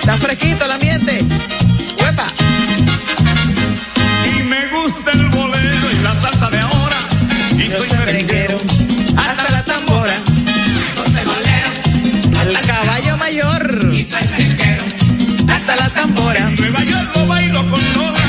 Está fresquito el ambiente. ¡Huepa! Y me gusta el bolero y la salsa de ahora. Y soy merenguero. Hasta la tambora. Al caballo mayor. Hasta la tambora. En Nueva York lo bailo con toda.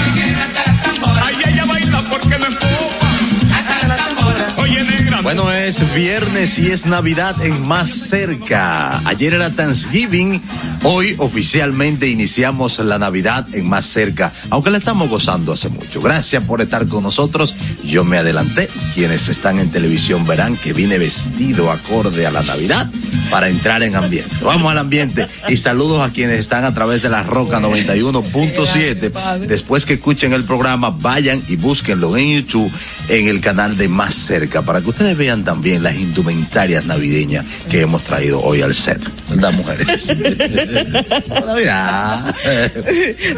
Ay, ella baila porque me empuja. Hasta la tambora. Oye, negra. Bueno, es viernes y es Navidad en Más Cerca. Ayer era Thanksgiving, hoy oficialmente iniciamos la Navidad en Más Cerca, aunque la estamos gozando hace mucho. Gracias por estar con nosotros. Yo me adelanté. Quienes están en televisión verán que vine vestido acorde a la Navidad para entrar en ambiente. Vamos al ambiente y saludos a quienes están a través de la Roca 91.7. Después que escuchen el programa, vayan y búsquenlo en YouTube en el canal de Más Cerca para que ustedes vean también las indumentarias navideñas que hemos traído hoy al set. ¿Verdad, mujeres? Navidad.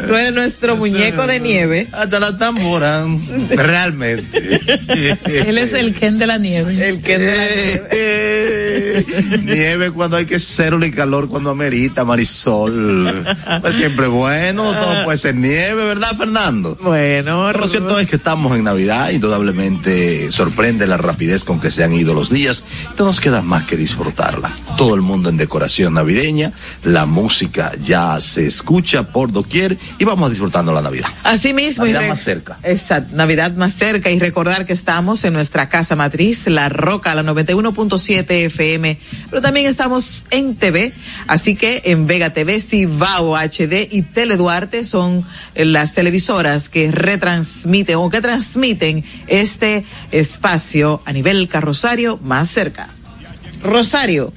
Tú eres nuestro muñeco de nieve. Hasta la tambora. Realmente. Él es el Ken de la nieve. El que de la nieve. nieve cuando hay que ser y calor cuando amerita, Marisol. Pues siempre bueno, no todo puede ser nieve, ¿verdad, Fernando? Bueno, Lo cierto es que estamos en Navidad, indudablemente sorprende la rapidez con que se han ido los días. No nos queda más que disfrutarla. Todo el mundo en decoración navideña, la música ya se escucha por doquier y vamos disfrutando la Navidad. Así mismo. Navidad y más cerca. Exacto, Navidad más cerca y recordar que estamos en nuestra casa matriz, La Roca, la 91.7 FM, pero también estamos en TV, así que en Vega TV, Cibao HD y Tele Duarte son las televisoras que retransmiten o que transmiten este espacio a nivel carrosario más cerca. Rosario,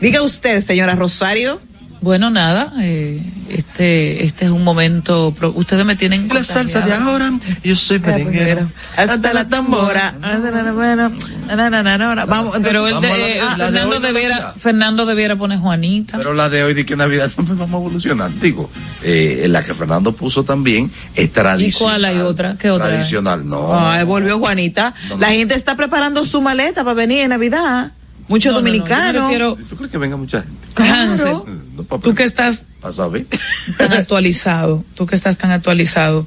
diga usted, señora Rosario. Bueno, nada, eh, este, este es un momento, pro- ustedes me tienen La salsa de ahora, yo soy merenguero. Hasta la tambora. Vamos, Pero él de- Vamos a la- eh, la de Fernando está. Fernando debiera poner Juanita. Pero la de hoy de que Navidad no pues vamos a evolucionar. Digo, eh, la que Fernando puso también es tradicional. cuál hay otra? ¿Qué otra? Tradicional, no. Ay, volvió Juanita. No, no. La gente está preparando su maleta para venir en Navidad. Muchos No, no, no, dominicanos. refiero- ¿Tú crees que venga mucha gente? Hansel, No, pa' tú que estás tan actualizado, tú que estás tan actualizado,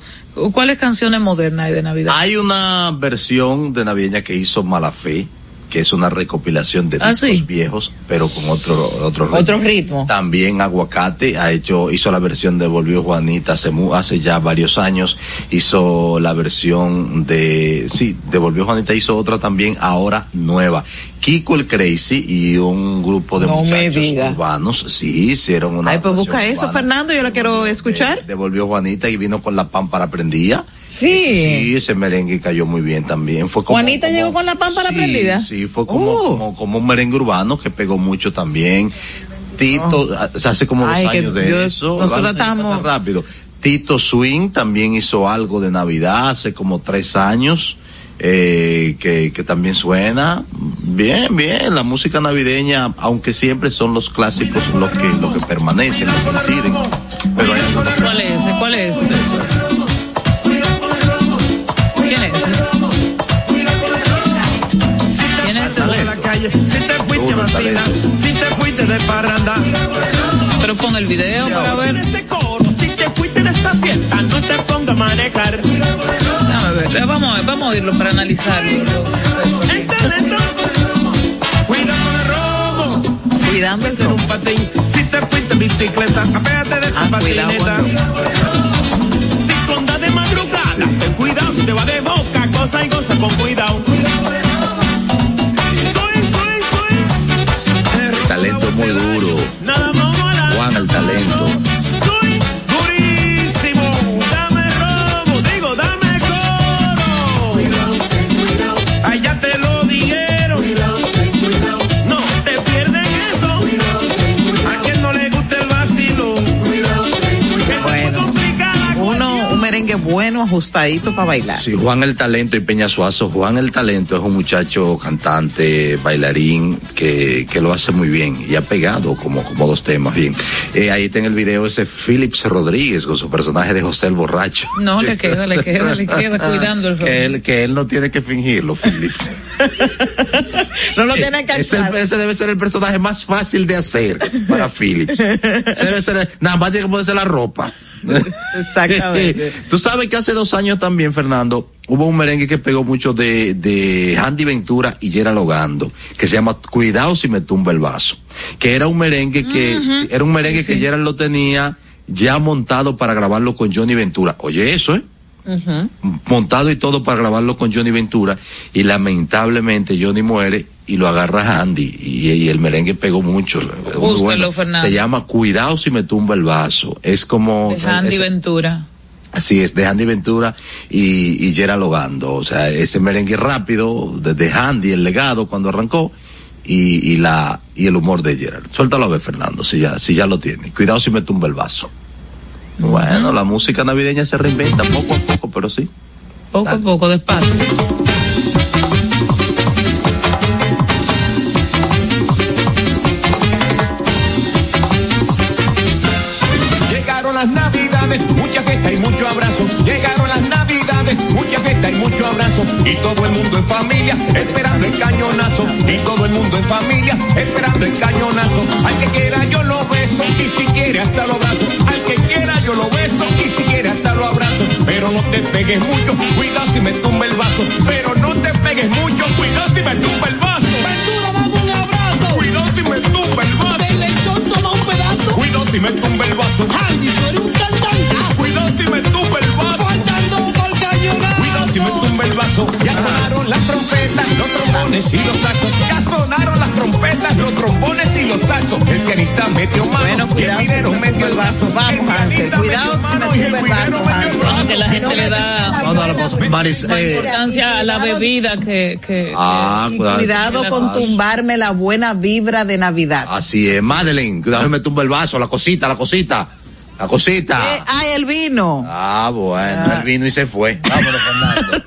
¿cuáles canciones modernas hay de Navidad? Hay una versión de navideña que hizo Malafé, que es una recopilación de Ah, discos sí. viejos, pero con otro otro ritmo. Otro ritmo. También Aguacate ha hecho hizo la versión de Volvió Juanita hace hace ya varios años, hizo la versión de sí, de Volvió Juanita hizo otra también ahora nueva. Kiko el Crazy y un grupo de No muchachos urbanos, sí, hicieron una Ay, pues busca eso. Fernando, yo la quiero escuchar. De- devolvió Juanita y vino con la pámpara prendida. Sí. Sí, ese merengue cayó muy bien también. Fue como, ¿Juanita como- llegó con la pámpara Sí, prendida? Sí, fue como, Oh. como, como un merengue urbano que pegó mucho también. Tito, o sea, hace como dos Ay, años de eso. nosotros estamos- rápido. Tito Swing también hizo algo de Navidad hace como tres años. eh, que, que también suena bien, bien, la música navideña, aunque siempre son los clásicos los que, los que permanecen, los que inciden, pero hay ¿Cuál es ese? ¿Cuál es calle, si te fuiste vacina, si te fuiste de parranda. Pero pon el video para ver. Este coro, si te fuiste de esta fiesta, no te pongas a manejar. Déjame ver. Vamos a ver, vamos a oírlo para analizarlo. El talento. Cuidado el robo. Cuidando el Fuiste en un patín, si te fuiste en bicicleta, apégate de esa Ah, patineta. con Si conda de madrugada, ten cuidado, si te va de boca, cosa y goza ajustadito para bailar. Sí, Juan el Talento y Peña Suazo. Juan el Talento es un muchacho cantante, bailarín, que, que lo hace muy bien y ha pegado como, como dos temas bien. Eh, ahí está en el video ese Phillips Rodríguez con su personaje de José el Borracho. No, le queda, le queda, le queda cuidando el que él, que él no tiene que fingirlo, Phillips. no lo tiene que ese, ese debe ser el personaje más fácil de hacer para Phillips. Ese debe ser, nada más tiene que ponerse la ropa. Exactamente. Tú sabes que hace dos años también, Fernando, hubo un merengue que pegó mucho de, de Andy Ventura y Yera Logando, que se llama Cuidado si me tumba el vaso. Que era un merengue que, Ujú. era un merengue Sí, que sí. Lo tenía ya montado para grabarlo con Johnny Ventura. Oye, eso, ¿eh? Montado y todo para grabarlo con Johnny Ventura y lamentablemente Johnny muere y lo agarra Andy y, y el merengue pegó mucho. Fernando. Se llama Cuidado si me tumba el vaso. Es como De Andy es- Ventura. así es de Andy Ventura y, y Gerald Logando. O sea, ese merengue rápido desde Andy el legado cuando arrancó y, y la y el humor de Gerald. Suéltalo a ver Fernando si ya si ya lo tiene. Cuidado si me tumba el vaso. Bueno, la música navideña se reinventa poco a poco, pero sí. Poco a poco, despacio. Mucha fiesta y mucho abrazo. Y todo el mundo en familia, esperando el cañonazo. Y todo el mundo en familia, esperando el cañonazo. Al que quiera yo lo beso y si quiere hasta lo abrazo. Al que quiera yo lo beso y si quiere hasta lo abrazo. Pero no te pegues mucho, cuidado si me tumba el vaso. Pero no te pegues mucho, cuidado si me tumba el vaso. Ventura, dame un abrazo. Cuidado si me tumba el vaso. Del lechón toma un pedazo. Cuidado si me tumba el vaso. El. Ya sonaron las trompetas, los trombones y los saxos. Ya sonaron las trompetas, los trombones y los saxos. El pianista metió mano Bueno, y el cuidado minero metió el el vaso. Vamos, El Hansel, cuidado metió si me mano y el tumba el minero vaso, metió el Hansel. vaso. Que la gente le da Maris, eh, importancia a la bebida que, que ah, cuidado. cuidado con tumbarme la buena vibra de Navidad. Así es, Madeline, cuidado si me tumba el vaso, la cosita, la cosita, la cosita. Eh, ay, el vino. Ah, bueno, Ah. él vino y se fue. Vámonos, Fernando.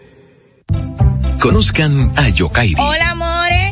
Conozcan a Yokairi.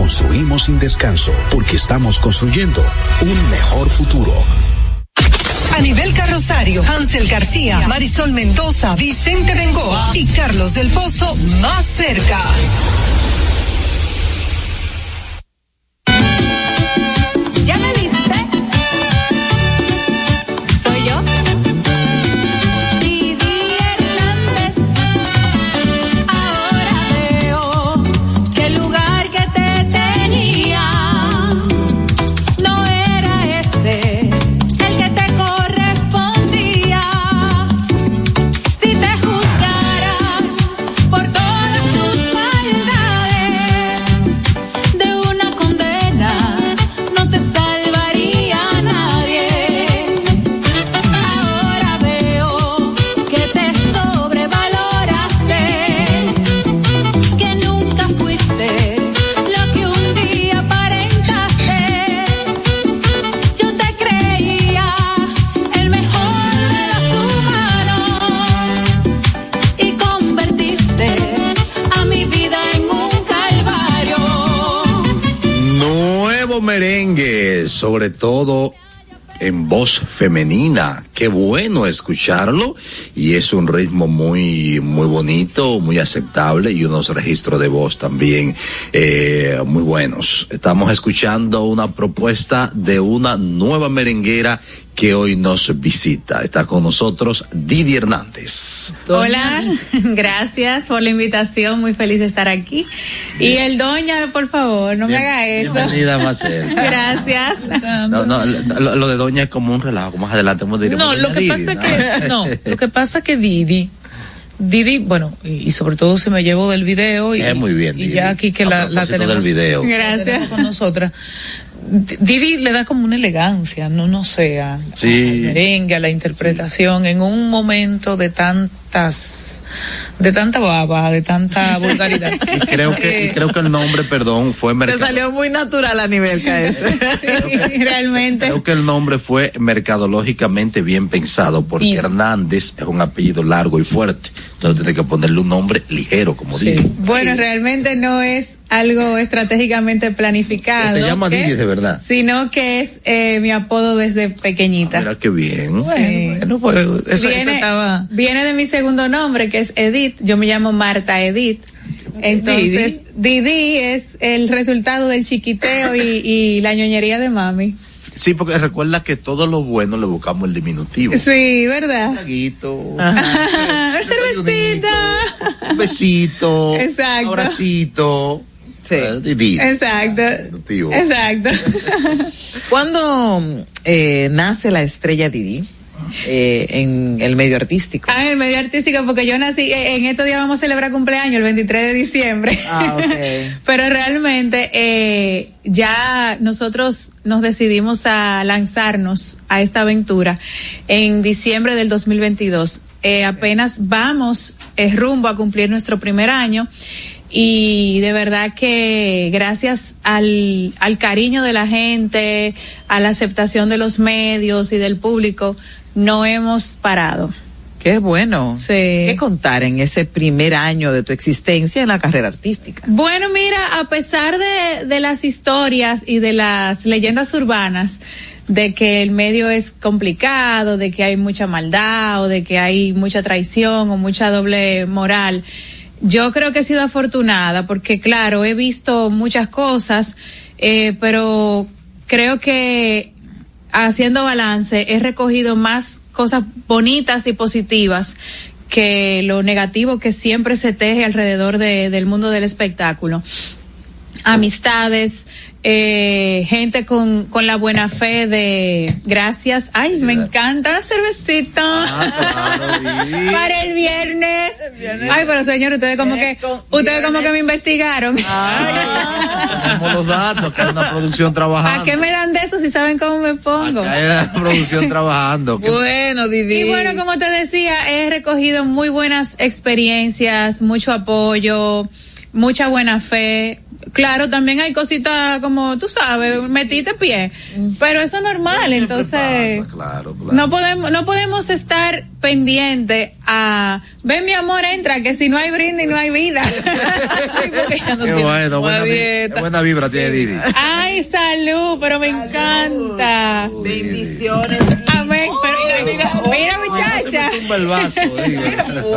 construimos sin descanso porque estamos construyendo un mejor futuro. Anibel Carrosario, Hansel García, Marisol Mendoza, Vicente Bengoa y Carlos del Pozo más cerca. Femenina. Qué bueno escucharlo y es un ritmo muy muy bonito, muy aceptable y unos registros de voz también eh, muy buenos. Estamos escuchando una propuesta de una nueva merenguera que hoy nos visita. Está con nosotros Didi Hernández. Hola, gracias por la invitación, muy feliz de estar aquí. Y el doña, por favor, no me haga eso. Bienvenida, Marcel. Gracias. No, no, lo, lo de Doña es como un relajo. Más adelante hemos diremos No, Doña lo que Didi, pasa ¿no? que, no, lo que pasa que Didi, Didi, bueno, y, y sobre todo si me llevo del video y, Es muy bien, y ya aquí que A la, tenemos, del video. la tenemos con nosotras. Didi le da como una elegancia, no, no sé, a- Sí. al merengue, a la interpretación, en un momento de tantas, de tanta baba, de tanta vulgaridad. Y creo que, y creo que el nombre, perdón, fue Te mercado. salió muy natural a nivel KS. Sí, realmente. Creo que el nombre fue mercadológicamente bien pensado porque Y- Hernández es un apellido largo y fuerte. Entonces tiene que ponerle un nombre ligero, como Sí. digo. Bueno, realmente no es algo estratégicamente planificado. Se te llama. Didi de verdad. Sino que es eh, mi apodo desde pequeñita. Mira qué bien. Bueno, pues, eso, eso viene, estaba. viene de mi segundo nombre, que es Edith. Yo me llamo Marta Edith. Entonces, Didi es el resultado del chiquiteo y, y la ñoñería de mami. Sí, porque recuerda que todo lo bueno le buscamos el diminutivo. Sí, ¿verdad? Traguito, Ajá. Cervecita. un besito, Exacto. abracito. Sí. Eh, Didi. Exacto. Diminutivo. Exacto. ¿Cuándo eh, nace la estrella Didi eh, en el medio artístico? Ah, en el medio artístico, porque yo nací, eh, en estos días vamos a celebrar cumpleaños, el 23 de diciembre. Ah. Pero realmente eh, ya nosotros nos decidimos a lanzarnos a esta aventura en diciembre del 2022. Eh, apenas vamos eh, rumbo a cumplir nuestro primer año y de verdad que gracias al, al cariño de la gente, a la aceptación de los medios y del público, no hemos parado. Qué bueno. Sí. ¿Qué contar en ese primer año de tu existencia en la carrera artística? Bueno, mira, a pesar de, de las historias y de las leyendas urbanas, de que el medio es complicado, de que hay mucha maldad o de que hay mucha traición o mucha doble moral, yo creo que he sido afortunada porque, claro, he visto muchas cosas, eh, pero creo que haciendo balance he recogido más cosas bonitas y positivas que lo negativo que siempre se teje alrededor de- del mundo del espectáculo. Amistades, eh, gente con, con la buena fe de gracias. Ay, me encanta la cervecita. Ah, claro. Para el viernes. Ay, pero señor, ustedes como que, ustedes como que me investigaron. Tenemos los datos, que hay una producción ¿A trabajando. qué me dan de eso si saben cómo me pongo? Hay una producción trabajando. Bueno, Didi. Y bueno, como te decía, he recogido muy buenas experiencias, mucho apoyo, mucha buena fe. Claro, también hay cositas como, tú sabes, metiste pie, pero eso es normal, entonces Claro, claro. no podemos no podemos estar pendiente a, ven mi amor, entra, que si no hay brindis no hay vida. Sí, no Qué bueno, buena, vi- buena vibra tiene Didi. Ay, salud, pero me encanta. Bendiciones. Amén, pero mira, mira muchacha. Tumba el vaso.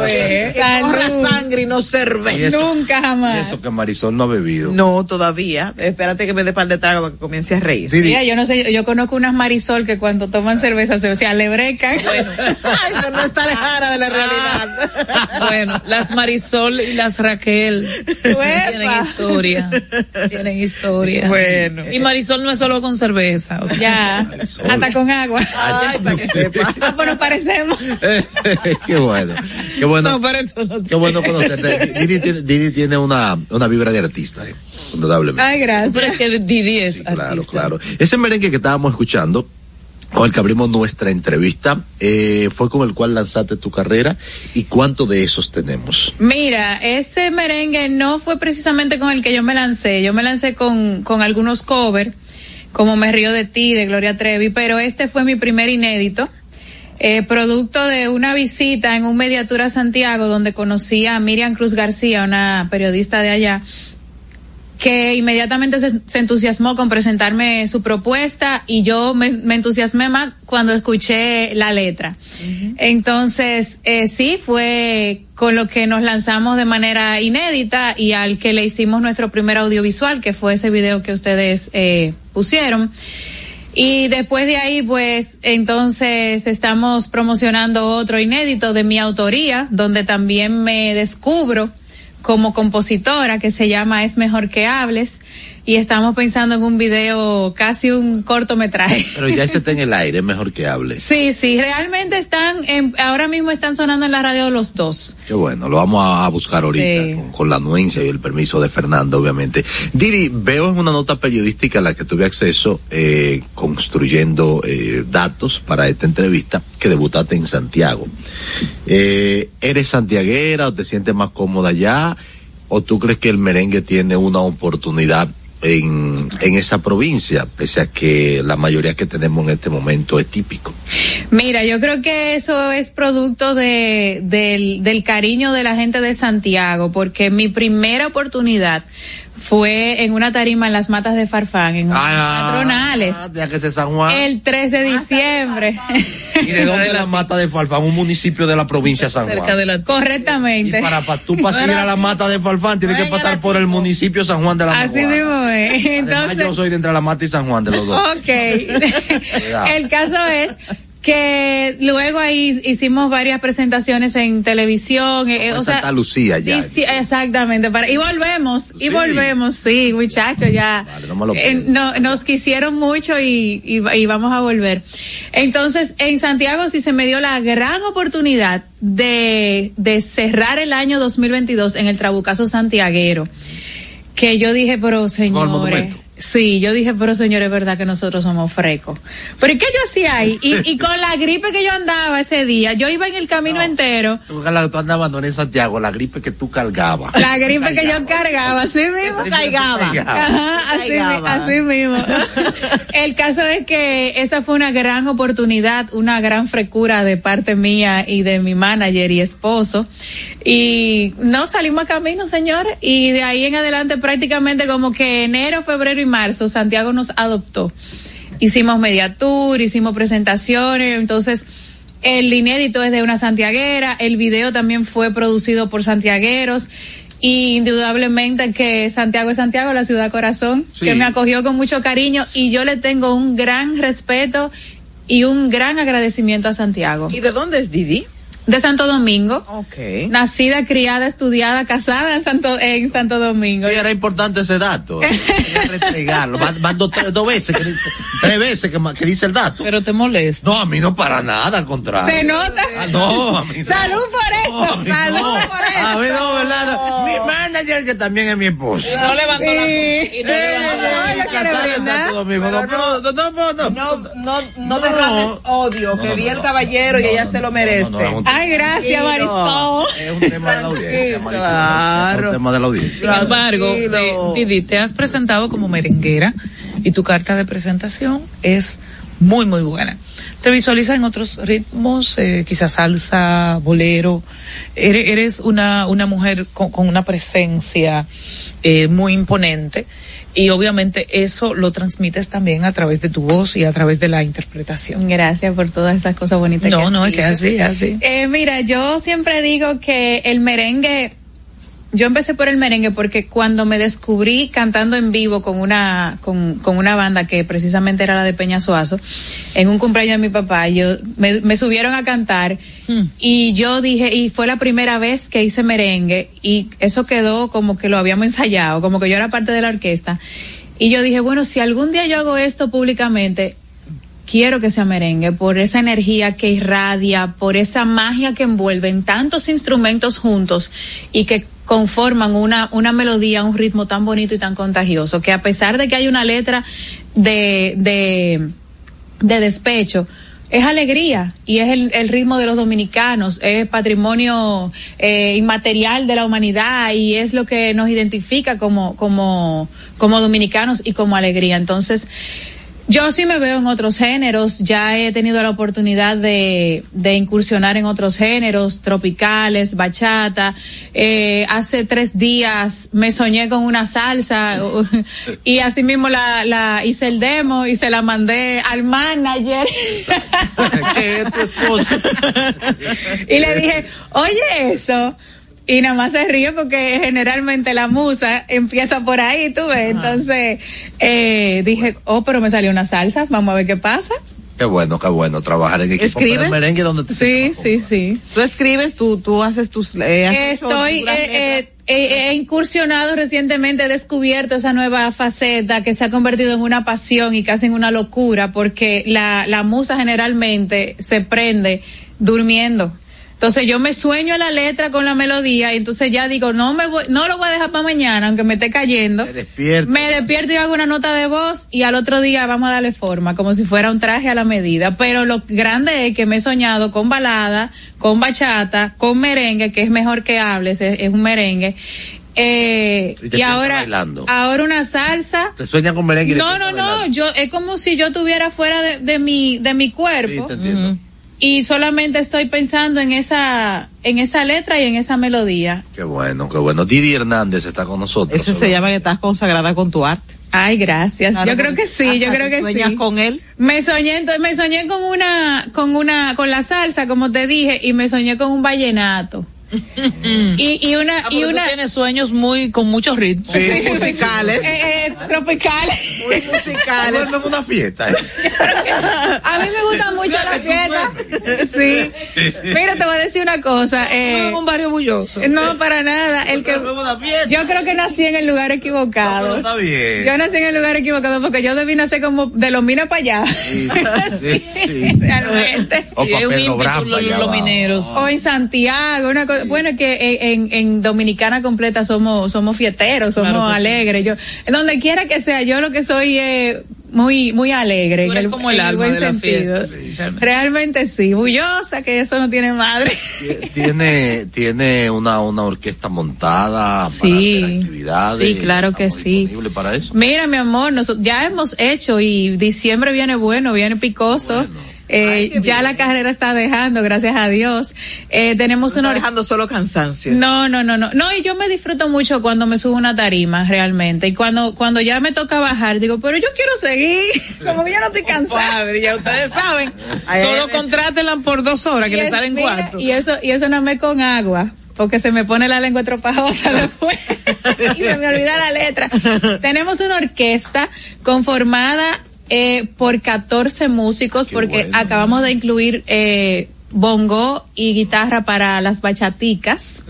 Que corra Salud. sangre y no cerveza. Y eso- Nunca jamás. eso que Marisol no ha bebido. No, todavía. Espérate que me dé par de trago para que comience a reír. Didi, Mira, yo no sé, yo, yo conozco unas Marisol que cuando toman cerveza se, se alebrecan. Ay, pero no está lejana de la realidad. Bueno, las Marisol y las Raquel tienen historia. Tienen historia. Bueno. Y Marisol no es solo con cerveza. O sea, ya, hasta con agua. Ay, para que sepa. Ah, pues nos parecemos. qué bueno. Qué bueno. no, no Qué bueno conocerte. Didi tiene, Didi tiene una, una vibra de artista, eh, indudablemente. Ay, gracias. Pero es que Didi es Claro, artista. claro. Ese merengue que estábamos escuchando, con el que abrimos nuestra entrevista, eh, fue con el cual lanzaste tu carrera y cuánto de esos tenemos. Mira, ese merengue no fue precisamente con el que yo me lancé. Yo me lancé con, con algunos covers, como Me Río de Ti, de Gloria Trevi, pero este fue mi primer inédito. eh, producto de una visita en un mediatura Santiago donde conocí a Miriam Cruz García, una periodista de allá, que inmediatamente se, se entusiasmó con presentarme su propuesta y yo me, me entusiasmé más cuando escuché la letra. Entonces, eh, sí, fue con lo que nos lanzamos de manera inédita y al que le hicimos nuestro primer audiovisual, que fue ese video que ustedes eh, pusieron. Y después de ahí, pues, entonces estamos promocionando otro inédito de mi autoría, donde también me descubro como compositora que se llama Es mejor que hables y estamos pensando en un video, casi un cortometraje. Pero ya ese está en el aire, es mejor que hable. Sí, sí, realmente están, en, ahora mismo están sonando en la radio los dos. Qué bueno, lo vamos a, buscar ahorita Sí. con, con la anuencia y el permiso de Fernando, obviamente. Didi, veo en una nota periodística a la que tuve acceso, eh, construyendo eh, datos para esta entrevista, que debutaste en Santiago. Eh, ¿Eres santiaguera o te sientes más cómoda allá? ¿O tú crees que el merengue tiene una oportunidad en, en esa provincia, pese a que la mayoría que tenemos en este momento es típico? Mira, yo creo que eso es producto de, del, del cariño de la gente de Santiago, porque mi primera oportunidad fue en una tarima en las matas de Farfán, en Ah, patronales, ya que es San Juan. el 3 de diciembre. ¿Y de dónde es la mata de Farfán? Un municipio de la provincia de San Juan. Cerca de la Correctamente. Y para, para tú pasar a la mata de Farfán, tienes que pasar por el municipio San Juan de la Así Maguana. mismo es. Además, Entonces, yo soy de entre la mata y San Juan de los dos. Ok. El caso es que luego ahí hicimos varias presentaciones en televisión, eh, En o sea, Santa Lucía ya. y sí, exactamente, para, y volvemos, y volvemos, sí, muchachos, ya. Vale, no me lo Eh, no, nos quisieron mucho y, y, y vamos a volver. Entonces, en Santiago sí se me dio la gran oportunidad de, de cerrar el año 2022 en el Trabucazo Santiaguero. Que yo dije, pero señores. Sí, yo dije, pero señores, es verdad que nosotros somos frecos. Pero ¿y qué yo hacía ahí? Y, y con la gripe que yo andaba ese día, yo iba en el camino entero, Tú, tú andabas no en Santiago, la gripe que tú cargabas. la gripe que yo cargaba, así mismo. Caigaba. Ajá, así, así mismo. El caso es que esa fue una gran oportunidad, una gran frecura de parte mía y de mi manager y esposo. Y no salimos a camino, señores. Y de ahí en adelante prácticamente como que enero, febrero y marzo Santiago nos adoptó. Hicimos media tour, hicimos presentaciones, entonces el inédito es de una santiaguera, el video también fue producido por santiagueros y indudablemente que Santiago es Santiago, la ciudad corazón, Sí. que me acogió con mucho cariño y yo le tengo un gran respeto y un gran agradecimiento a Santiago. ¿Y de dónde es Didi? De Santo Domingo. Ok. Nacida, criada, estudiada, casada en Santo, en Santo Domingo. Sí, era importante ese dato. Quería restregarlo. Van, van dos, tres, dos veces, que- tres veces que, dice el dato. Pero te molesta. No, a mí no para nada, al contrario. Se nota. Ah, no, a mí no. Salud por eso. mí Salud no. por eso. A mí no, ¿verdad? Mi manager, que también es mi esposa. No levantó la Sí. y no Eh, levantó la ella ella quiere casada en brindar. Santo Domingo. No, pero, no, no, no, no. No, no, no, No. derrames odio, que no, vi no, el no. caballero y No, ella no, se lo no, merece. no, no, es un- Ay, gracias, Marisol. Es un tema de la audiencia, Marisol. Claro. Es un tema de la audiencia. Sin embargo, Tranquilo. de- Didi, te has presentado como merenguera y tu carta de presentación es muy, muy buena. Te visualizas en otros ritmos, eh, quizás salsa, bolero. Eres, eres una, una mujer con, con una presencia eh, muy imponente y obviamente eso lo transmites también a través de tu voz y a través de la interpretación. Gracias por todas esas cosas bonitas. No, has no, es que así, así. Eh, mira, yo siempre digo que el merengue, yo empecé por el merengue porque cuando me descubrí cantando en vivo con una, con, con una banda que precisamente era la de Peña Suazo, en un cumpleaños de mi papá, yo, me, me subieron a cantar Hmm. y yo dije, y fue la primera vez que hice merengue y eso quedó como que lo habíamos ensayado, como que yo era parte de la orquesta. Y yo dije, bueno, si algún día yo hago esto públicamente, quiero que sea merengue por esa energía que irradia, por esa magia que envuelven tantos instrumentos juntos y que conforman una, una melodía, un ritmo tan bonito y tan contagioso, que a pesar de que hay una letra de, de, de despecho, es alegría y es el, el ritmo de los dominicanos, es patrimonio eh, inmaterial de la humanidad y es lo que nos identifica como, como, como dominicanos y como alegría. Entonces, yo sí me veo en otros géneros, ya he tenido la oportunidad de, de incursionar en otros géneros, tropicales, bachata. Eh, hace tres días me soñé con una salsa y así mismo la, la hice el demo y se la mandé al manager. ¿Qué es tu esposo? y le dije, oye eso. Y nada más se ríe porque generalmente la musa empieza por ahí, tú ves. Entonces, eh, dije, oh, pero me salió una salsa, vamos a ver qué pasa. Qué bueno, qué bueno trabajar en equipo. ¿Escribes? Pero el merengue donde te Sí, sí, sí. Tú escribes, tú, tú haces tus... eh, hecho Estoy, eh, eh, eh, he incursionado recientemente, he descubierto esa nueva faceta que se ha convertido en una pasión y casi en una locura, porque la, la musa generalmente se prende durmiendo. Entonces yo me sueño la letra con la melodía y entonces ya digo, no me voy, no lo voy a dejar para mañana, aunque me esté cayendo. Me despierto. Me despierto y hago una nota de voz y al otro día vamos a darle forma, como si fuera un traje a la medida. Pero lo grande es que me he soñado con balada, con bachata, con merengue, que es mejor que hables, es, es un merengue. Eh, Y y te ahora, bailando. ahora una salsa. Te sueñan con merengue. y No, te no, no, bailando. yo, es como si yo estuviera fuera de, de mi, de mi Sí, cuerpo te entiendo. Y solamente estoy pensando en esa, en esa letra y en esa melodía. Qué bueno, qué bueno. Didi Hernández está con nosotros. Eso se llama que estás consagrada con tu arte. Ay, gracias. Claro, yo creo que sí, yo creo tú que sueñas sí. con él. Me soñé, entonces me soñé con una, con una, con la salsa, como te dije, y me soñé con un vallenato. y, y una, Ah, y una, tienes sueños muy, con muchos ritmos. Sí, musicales. eh, eh, tropicales. Muy musicales. en una fiesta. ¿eh? A mí me gusta mucho la fiesta. Sí. Mira, te voy a decir una cosa. Eh, un barrio bulloso. no, para nada. El que, yo creo que nací en el lugar No, equivocado. pero está bien. Yo nací en el lugar equivocado porque yo debí nacer como de los minas para allá. Sí, sí, sí. Realmente. O un ímpetu los, los mineros. O en Santiago, una cosa, bueno, es que en, en Dominicana completa somos, somos fiesteros, somos Claro que sí. alegres. Yo, donde quiera que sea, yo lo que soy es muy, muy alegre. Tú en eres el, como el en alma buen de la sentido. fiesta, sí, realmente. realmente sí, bullosa, que eso no tiene madre. Tiene, tiene una, una orquesta montada Sí. para hacer actividades. Sí, claro que sí. disponibles para eso. Mira, mi amor, nosotros ya hemos hecho y diciembre viene bueno, viene picoso. Eh, Ay, ya la carrera está dejando, gracias a Dios. Eh, tenemos No una está dejando solo cansancio. No, no, no, no. No, y yo me disfruto mucho cuando me subo una tarima, realmente. Y cuando, cuando ya me toca bajar, digo, pero yo quiero seguir. Como que yo no estoy cansada. Padre, ya ustedes saben. Solo ay, contrátenla por dos horas, que le salen mira, cuatro. Y eso, y eso no me con agua. Porque se me pone la lengua tropajosa después. y se me olvida la letra. Tenemos una orquesta conformada eh, por 14 músicos, Qué porque bueno. acabamos de incluir eh, bongo y guitarra para las bachaticas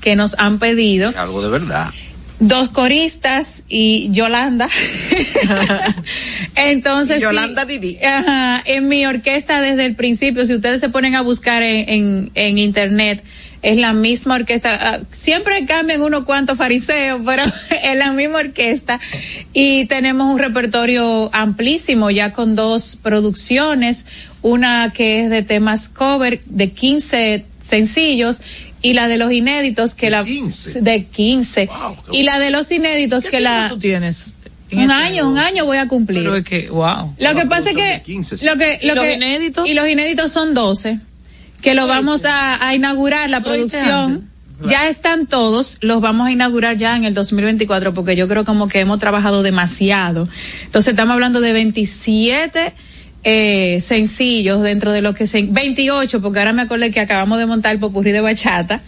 que nos han pedido. Algo de verdad. Dos coristas y Yolanda. Entonces. Y sí, Yolanda Didi. Ajá, en mi orquesta desde el principio, si ustedes se ponen a buscar en, en, en internet, es la misma orquesta. Ah, siempre cambian unos cuantos fariseos, pero es la misma orquesta. Y tenemos un repertorio amplísimo, ya con dos producciones. Una que es de temas cover de 15 sencillos y la de los inéditos que la 15? de 15 y la de los inéditos que la tú tienes? en un este año, un año voy a cumplir. Pero es que, wow. Lo que pasa es que de 15, sí. lo que ¿Y lo los que inéditos? y los inéditos son 12 que lo vamos a, a inaugurar la producción. Ya están todos, los vamos a inaugurar ya en el 2024 porque yo creo como que hemos trabajado demasiado. Entonces estamos hablando de 27 eh, sencillos dentro de lo que se 28 porque ahora me acordé que acabamos de montar el popurrí de bachata.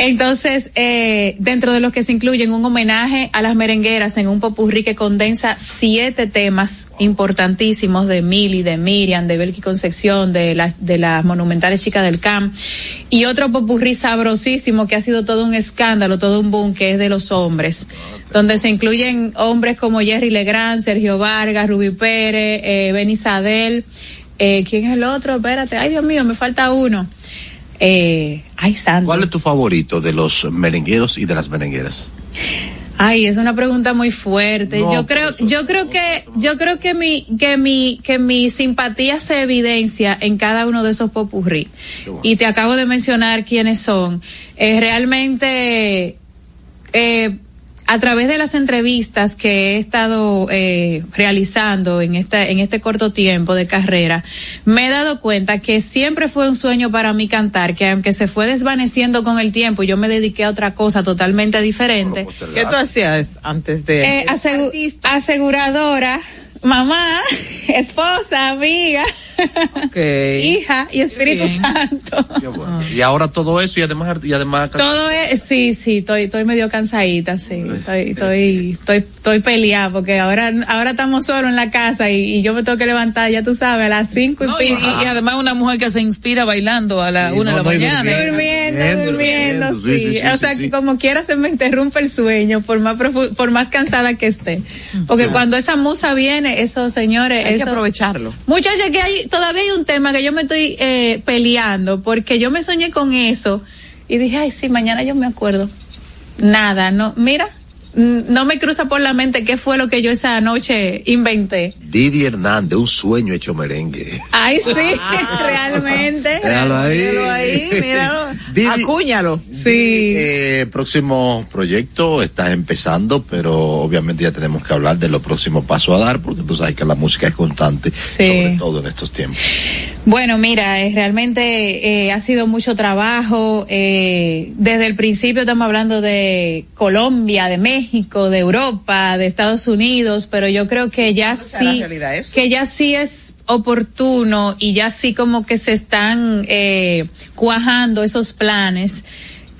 Entonces, eh, dentro de los que se incluyen un homenaje a las merengueras en un popurrí que condensa siete temas importantísimos de Mili, de Miriam, de Belki Concepción, de las de las monumentales chicas del CAM, y otro popurrí sabrosísimo que ha sido todo un escándalo, todo un boom, que es de los hombres, donde se incluyen hombres como Jerry Legrand, Sergio Vargas, Rubí Pérez, eh, Benny Sadel, eh, ¿quién es el otro? Espérate, ay Dios mío, me falta uno. Eh, ay, santo. ¿Cuál es tu favorito de los merengueros y de las merengueras? Ay, es una pregunta muy fuerte. No, yo creo, yo creo que, yo creo que mi, que mi, que mi simpatía se evidencia en cada uno de esos popurrí. Y te acabo de mencionar quiénes son. Eh, realmente, eh, a través de las entrevistas que he estado eh, realizando en esta en este corto tiempo de carrera, me he dado cuenta que siempre fue un sueño para mí cantar, que aunque se fue desvaneciendo con el tiempo, yo me dediqué a otra cosa totalmente diferente. ¿Qué tú hacías antes de Eh, asegu- aseguradora, mamá, esposa, amiga, hija y Espíritu bien. Santo. Y ahora todo eso y además y además Todo es, sí, sí, estoy, estoy medio cansadita, sí, estoy, estoy, estoy, estoy peleada porque ahora, ahora estamos solos en la casa y, y yo me tengo que levantar, ya tú sabes, a las cinco y No, y, pico. y- además una mujer que se inspira bailando a la una de la mañana. Durmiendo, Durmiendo, durmiendo, durmiendo, sí. sí, sí, sí, o sea, sí, que como quiera se me interrumpe el sueño, por más profu- por más cansada que esté. Porque cuando esa musa viene, eso, señores, Hay que aprovecharlo. Muchachos, que hay, todavía hay un tema que yo me estoy eh, peleando, porque yo me soñé con eso y dije, ay, sí, mañana yo me acuerdo. Nada, no, mira, no me cruza por la mente qué fue lo que yo esa noche inventé. Didi Hernández, un sueño hecho merengue. Ay, sí, realmente. Déjalo ahí. Míralo ahí, míralo. Didi- Acúñalo. Sí. Eh, próximo proyecto estás empezando, pero obviamente ya tenemos que hablar de los próximos pasos a dar, porque tú sabes que la música es constante, sobre todo en estos tiempos. Bueno, mira, eh, realmente eh, ha sido mucho trabajo. eh, desde el principio estamos hablando de Colombia, de México, de Europa, de Estados Unidos, pero yo creo que ya sí, que ya sí es oportuno y ya sí como que se están eh, cuajando esos planes.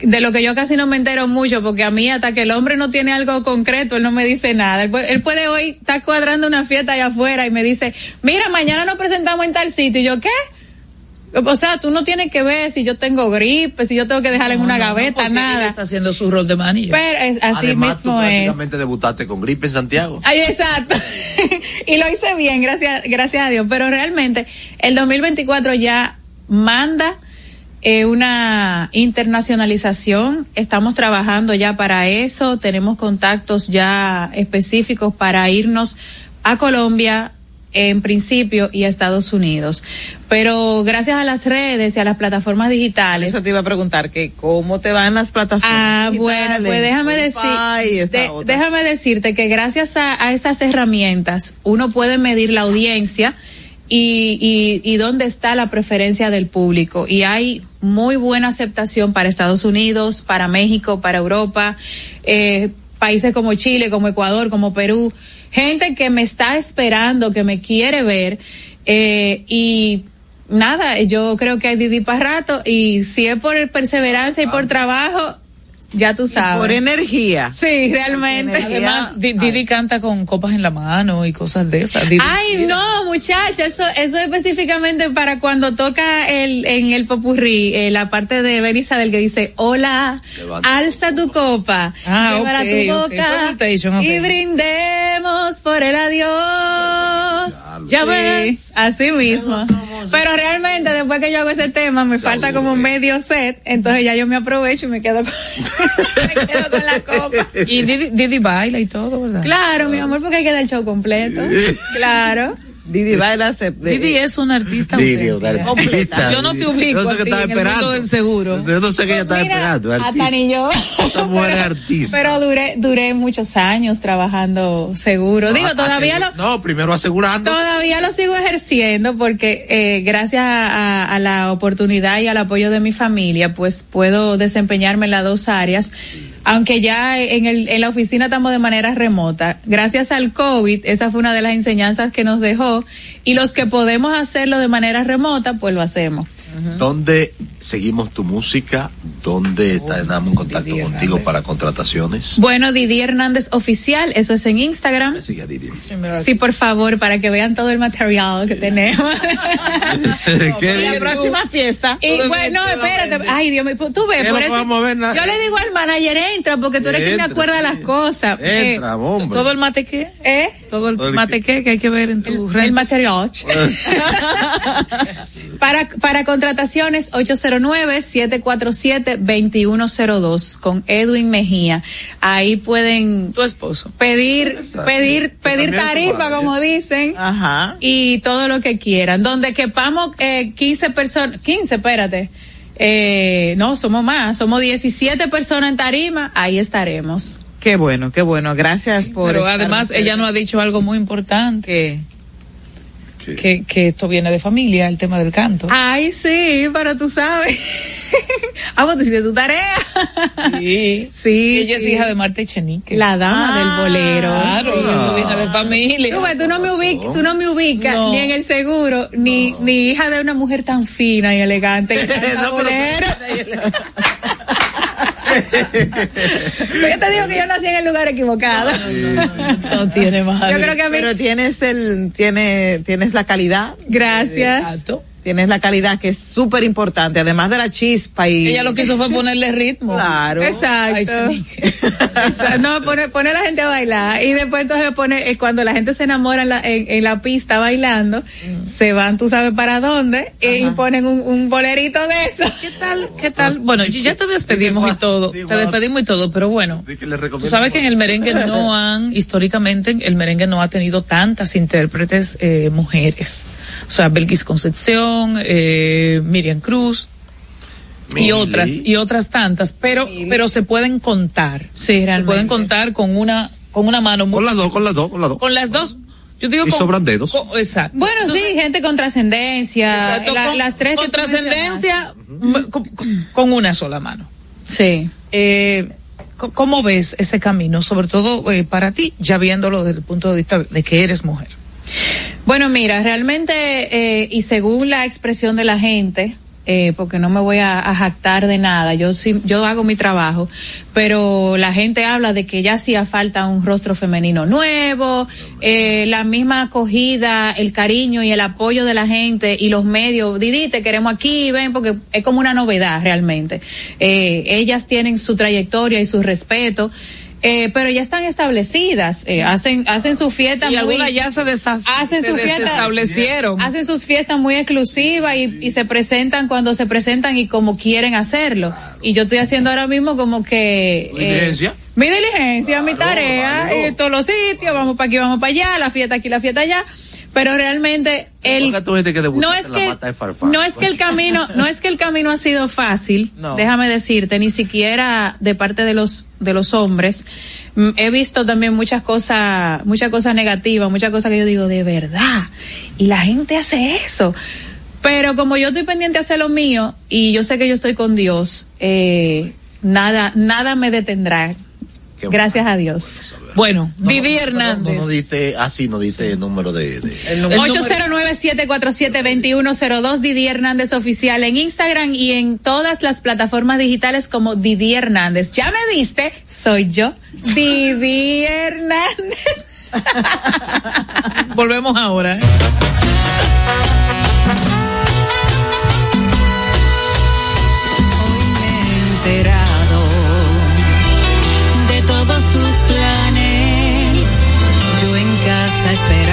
De lo que yo casi no me entero mucho, porque a mí hasta que el hombre no tiene algo concreto, él no me dice nada. Él puede, él puede hoy estar cuadrando una fiesta allá afuera y me dice, mira, mañana nos presentamos en tal sitio. Y yo, ¿qué? O sea, tú no tienes que ver si yo tengo gripe, si yo tengo que dejarla en una gaveta, él nada. está haciendo su rol de manillo. Pero es, así Además, tú mismo es. prácticamente debutaste con gripe en Santiago. Ay, exacto. y lo hice bien, gracias, gracias a Dios. Pero realmente, el 2024 ya manda eh, una internacionalización. Estamos trabajando ya para eso. Tenemos contactos ya específicos para irnos a Colombia en principio y a Estados Unidos. Pero gracias a las redes y a las plataformas digitales. Eso te iba a preguntar, que cómo te van las plataformas. Ah, bueno, pues déjame decir, de- déjame decirte que gracias a, a esas herramientas uno puede medir la audiencia y, y, y dónde está la preferencia del público. Y hay muy buena aceptación para Estados Unidos, para México, para Europa, eh, países como Chile, como Ecuador, como Perú, gente que me está esperando, que me quiere ver, eh, y nada, yo creo que hay Didi para rato, y si es por perseverancia y por trabajo, ya tú sabes. Por energía. Sí, realmente. Además, Di- Didi canta con copas en la mano y cosas de esas. Didi- Ay, no, muchacha, eso, eso específicamente para cuando toca el, en el popurrí, eh, la parte de Ben Isabel que dice, hola, alza tu copa, Ah, tu boca y brindemos por el adiós. Ya Sí. ves, así mismo. Pero realmente después que yo hago ese tema me falta como medio set, entonces ya yo me aprovecho y me quedo con, me quedo con la copa. Y Didi, Didi baila y todo, ¿verdad? Claro, mi amor, porque hay que dar el show completo. Claro. Didi baila se, de- Didi es una artista Didi, auténtica. una artista. Yo no te ubico Yo no sé a qué estaba esperando. del seguro. Yo no sé qué ella estaba esperando. hasta ni yo. Esta mujer es artista. Pero duré, duré muchos años trabajando seguro. Digo, Ah, todavía lo, No, primero asegurando. todavía lo sigo ejerciendo porque eh, gracias a, a la oportunidad y al apoyo de mi familia, pues puedo desempeñarme en las dos áreas. Aunque ya en, el, en la oficina estamos de manera remota. Gracias al COVID, esa fue una de las enseñanzas que nos dejó. Y los que podemos hacerlo de manera remota, pues lo hacemos. ¿Dónde seguimos tu música? ¿Dónde tenemos en contacto contigo para contrataciones? Bueno, Didi Hernández Oficial, eso es en Instagram. Didi. Sí, por favor, para que vean todo el material que tenemos. ¿Qué la próxima fiesta. Y bueno, espérate, ay Dios mío, tú ves, ¿Qué por que eso vamos a ver? Na- yo le digo al manager, entra, porque tú eres quien me acuerda sí. las cosas. Entra, hombre. Todo el mate qué? Eh, Todo el Todo el mate qué que hay que ver en tu red. el material. para, para contrataciones, 809-747-2102 con Edwin Mejía. Ahí pueden Tu esposo. pedir, pedir, pedir tarifa, como dicen. Ajá. y todo lo que quieran. Donde quepamos eh, 15 personas, 15, espérate. Eh, no, somos más, somos 17 personas en tarima, ahí estaremos. Qué bueno, qué bueno. Gracias por. Pero estar además cerca. ella nos ha dicho algo muy importante, que que, que esto viene de familia, el tema del canto. Ay, sí, pero tú sabes. Vamos, tú hiciste tu tarea. Sí. Sí, Ella es hija de Marta Echenique. La dama Ah, del bolero. Claro, eso viene de familia. Tú, no me ubicas, tú no me ubicas No. ni en el seguro, ni, ni hija de una mujer tan fina y elegante que canta No, bolero. Pero yo te digo que yo nací en el lugar equivocado. No tiene madre. Yo creo que a mí. Pero tienes el, tiene, tienes la calidad. Gracias. Exacto. Tienes la calidad que es súper importante, además de la chispa y. Ella lo que hizo fue ponerle ritmo. Claro. Exacto. No, pone, pone a la gente a bailar y después entonces pone, eh, cuando la gente se enamora en la, en, en la pista bailando, se van, tú sabes para dónde, eh, y ponen un, un bolerito de eso. ¿Qué tal? ¿Qué tal? Bueno, ya te despedimos y todo. Te despedimos y todo, pero bueno. Tú sabes que en el merengue no han, históricamente, el merengue no ha tenido tantas intérpretes eh, mujeres. O sea, Belkis Concepción, eh, Miriam Cruz y otras, y otras tantas, pero, pero se pueden contar. Sí, Se pueden contar con una, con una mano muy, Con las dos, con las dos, con las dos. con las dos. Yo digo Y con- sobran dedos. con- exacto. Bueno, sí, gente con trascendencia. Exacto, la- con, las tres con trascendencia con, con- con una sola mano. Sí. Eh, ¿Cómo ves ese camino, sobre todo eh, para ti, ya viéndolo desde el punto de vista de que eres mujer? Bueno, mira, realmente, eh, y según la expresión de la gente, eh, porque no me voy a, jactar de nada, yo sí, yo hago mi trabajo, pero la gente habla de que ya hacía falta un rostro femenino nuevo, eh, la misma acogida, el cariño y el apoyo de la gente y los medios, Didi, te queremos aquí, ven, porque es como una novedad realmente. Eh, ellas tienen su trayectoria y su respeto. Eh, pero ya están establecidas, eh, hacen, hacen su fiesta Y muy- algunas ya se, hacen se su fiesta desestablecieron. hacen sus fiestas muy exclusivas y, y se presentan cuando se presentan y como quieren hacerlo y yo estoy haciendo ahora mismo como que eh, mi diligencia mi tarea válido. en todos los sitios vamos para aquí vamos para allá la fiesta aquí la fiesta allá pero realmente el no es que no es que el camino no es que el camino ha sido fácil No. déjame decirte ni siquiera de parte de los de los hombres Mm, he visto también muchas cosas muchas cosas negativas muchas cosas que yo digo de verdad y la gente hace eso pero como yo estoy pendiente de hacer lo mío y yo sé que yo estoy con Dios eh, nada nada me detendrá Gracias a Dios. Bueno, Didi No, Hernández. no diste, ah, sí, no diste el número de. de- El número- 809-747-2102, Didi Hernández Oficial en Instagram y en todas las plataformas digitales como Didi Hernández. Ya me viste, soy yo, Didi Hernández. Volvemos ahora. ¿eh? enterado casa esperando,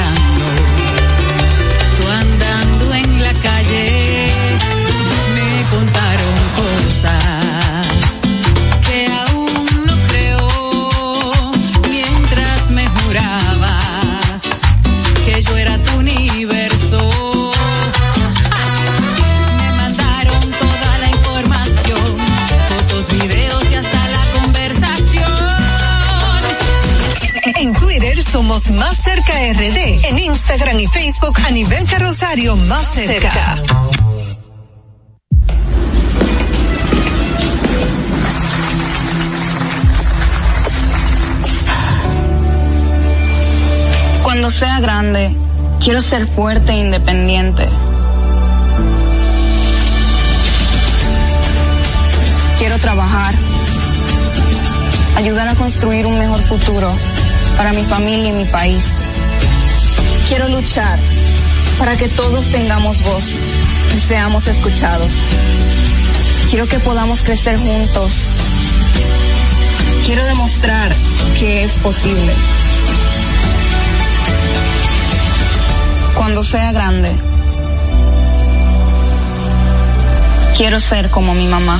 somos Más Cerca RD. En Instagram y Facebook a nivel carrosario Más Cerca. Cuando sea grande, quiero ser fuerte e independiente. Quiero trabajar, ayudar a construir un mejor futuro para mi familia y mi país. Quiero luchar para que todos tengamos voz y seamos escuchados. Quiero que podamos crecer juntos. Quiero demostrar que es posible. Cuando sea grande, quiero ser como mi mamá.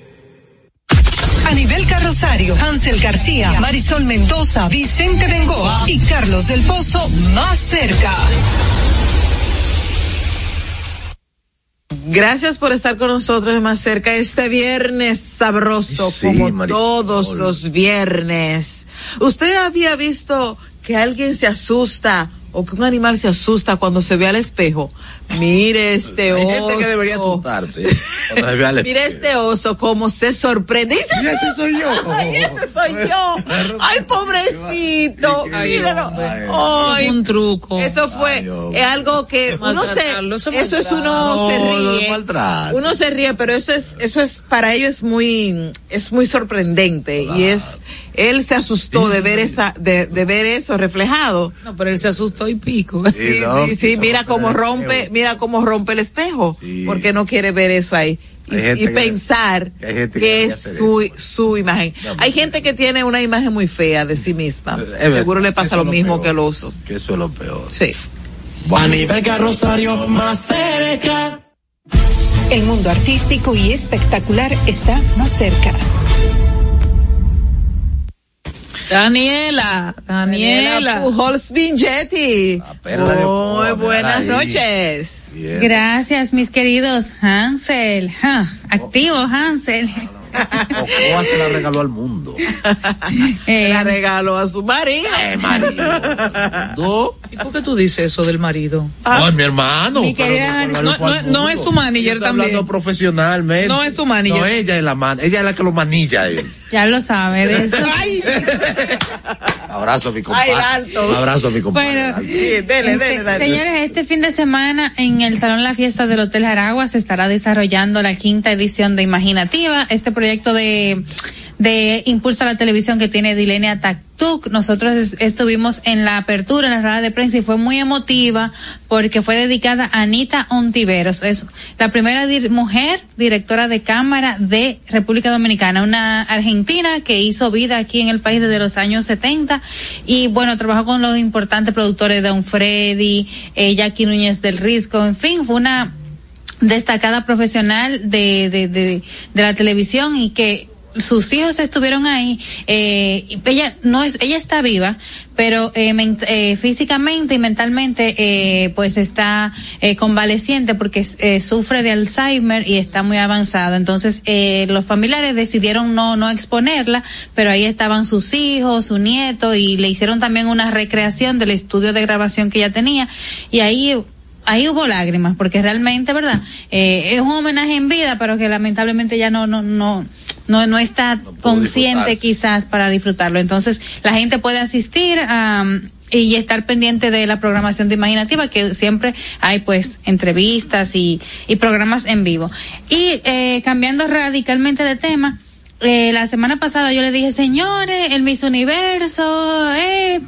A nivel carrosario, Hansel García, Marisol Mendoza, Vicente Bengoa y Carlos del Pozo más cerca. Gracias por estar con nosotros de más cerca este viernes sabroso, Sí, como Marisol. todos los viernes. ¿Usted había visto que alguien se asusta o que un animal se asusta cuando se ve al espejo? Mire este Hay oso. gente que debería asustarse. espejo. este oso cómo se sorprende. Dice, Y ese soy yo. Ay, ese soy yo. Ay, pobrecito. Ay, Míralo. Ay, un truco. Eso fue es algo que uno se, eso es eso es uno No, se ríe. Uno se ríe, pero eso es, eso es, para ellos es muy, es muy sorprendente y es, él se asustó de ver esa, de, de ver eso reflejado. No, pero él se asustó y pico. Sí, sí, sí, mira cómo rompe. Mira cómo rompe el espejo, Sí. porque no quiere ver eso ahí. Y, y que- pensar que que debería es su, eso. su imagen. Hay gente que tiene una imagen muy fea de sí misma. Es verdad. Seguro le pasa lo mismo peor. que el oso. Que eso es lo peor. Sí. A nivel Rosario más cerca. El mundo artístico y espectacular está más cerca. Daniela, Daniela. Pujols Vingetti. perla de Muy Pujols, buenas ahí. noches. Bien. Gracias, mis queridos Hansel. Ja, activo, Hansel. Ocoa se la regaló al mundo. Se Eh, la regaló a su marido. Eh, marido. Do- ¿Y por qué tú dices eso del marido? No, es mi hermano. Mi pero querida no, es tu manager estoy también. hablando profesionalmente. No es tu manager. No, ella es la man, ella es la que lo manilla a él. ya lo sabe de eso. Abrazo a mi compadre. Ay, alto. Un abrazo a mi compadre. Bueno, alto. Sí, dele, dele, Este, dele. Señores, este fin de semana en el Salón La Fiesta del Hotel Jaragua se estará desarrollando la quinta edición de Imaginativa, este proyecto de, de Impulsa la Televisión que tiene Dilenia Taktuk. Nosotros es- estuvimos en la apertura, en la rueda de prensa y fue muy emotiva porque fue dedicada a Anita Ontiveros. Es la primera mujer directora de cámara de República Dominicana, una argentina que hizo vida aquí en el país desde los años 70 y bueno, trabajó con los importantes productores Don Freddy, eh, Jackie Núñez del Risco, en fin, fue una destacada profesional de, de, de, de la televisión y que sus hijos estuvieron ahí eh, ella no es ella está viva pero eh, men- eh, físicamente y mentalmente eh, pues está eh, convaleciente porque eh, sufre de Alzheimer y está muy avanzada. Entonces los familiares decidieron no no exponerla pero ahí estaban sus hijos su nieto y le hicieron también una recreación del estudio de grabación que ella tenía. Y ahí ahí hubo lágrimas porque realmente verdad eh, es un homenaje en vida pero que lamentablemente ya no no no no no está consciente quizás para disfrutarlo entonces la gente puede asistir y estar pendiente de la programación de Imaginativa, que siempre hay pues entrevistas y, y programas en vivo. Y eh, cambiando radicalmente de tema, eh, la semana pasada yo le dije, señores, el Miss Universo, eh,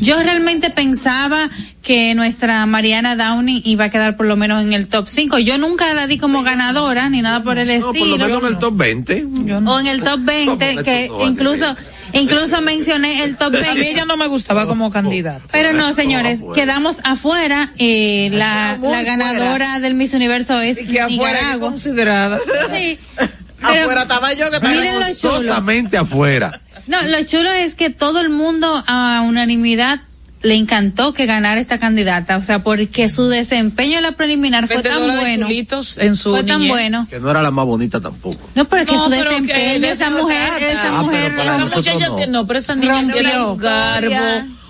yo realmente pensaba que nuestra Mariana Downey iba a quedar por lo menos en el top 5. Yo nunca la di como ganadora ni nada por el No, por lo estilo. menos en el top 20. o en el top 20, No, que no, no, incluso, incluso mencioné el top A mí 20. ella no me gustaba como candidata. Pero no, señores, quedamos afuera. Eh, la, la ganadora fuera. del Miss Universo es Y que afuera que Nicaragua. considerada. Sí. Pero Afuera estaba yo que estaba. Sosamente afuera. No, lo chulo es que todo el mundo a unanimidad le encantó que ganara esta candidata, o sea, porque su desempeño en la preliminar fue tan bueno. en su Fue tan niñez. bueno. Que no era la más bonita tampoco. No, pero es que No, su que desempeño, de esa mujer, esa Ah, mujer pero para Esa muchacha no. tiene- no, pero esa niña Rompió. tiene un garbo,